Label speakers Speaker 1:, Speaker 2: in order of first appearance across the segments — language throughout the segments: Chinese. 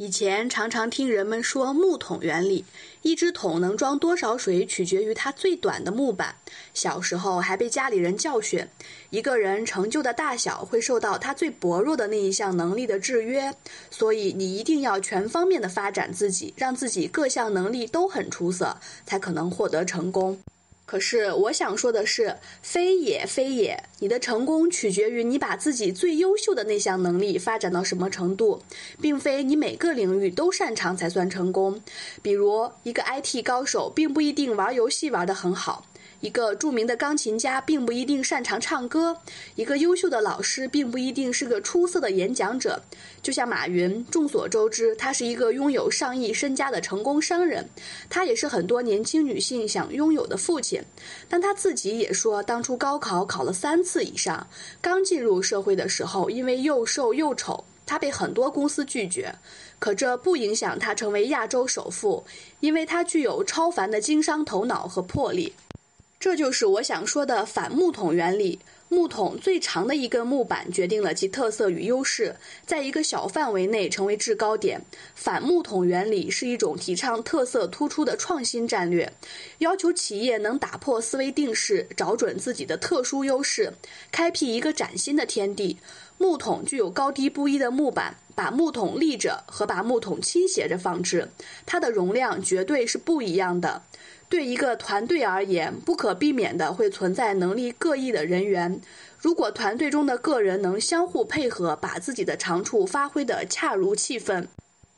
Speaker 1: 以前常常听人们说木桶原理，一只桶能装多少水取决于它最短的木板。小时候还被家里人教训，一个人成就的大小会受到他最薄弱的那一项能力的制约，所以你一定要全方面的发展自己，让自己各项能力都很出色，才可能获得成功。可是我想说的是，非也非也，你的成功取决于你把自己最优秀的那项能力发展到什么程度，并非你每个领域都擅长才算成功。比如，一个 IT 高手并不一定玩游戏玩得很好。一个著名的钢琴家并不一定擅长唱歌，一个优秀的老师并不一定是个出色的演讲者。就像马云，众所周知，他是一个拥有上亿身家的成功商人，他也是很多年轻女性想拥有的父亲。但他自己也说，当初高考考了三次以上，刚进入社会的时候，因为又瘦又丑，他被很多公司拒绝。可这不影响他成为亚洲首富，因为他具有超凡的经商头脑和魄力。这就是我想说的反木桶原理。木桶最长的一根木板决定了其特色与优势，在一个小范围内成为制高点。反木桶原理是一种提倡特色突出的创新战略，要求企业能打破思维定式，找准自己的特殊优势，开辟一个崭新的天地。木桶具有高低不一的木板，把木桶立着和把木桶倾斜着放置，它的容量绝对是不一样的。对一个团队而言，不可避免的会存在能力各异的人员。如果团队中的个人能相互配合，把自己的长处发挥得恰如其分，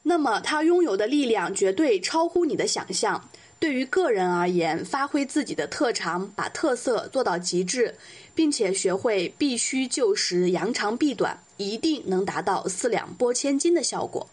Speaker 1: 那么他拥有的力量绝对超乎你的想象。对于个人而言，发挥自己的特长，把特色做到极致，并且学会必须就时扬长避短，一定能达到四两拨千斤的效果。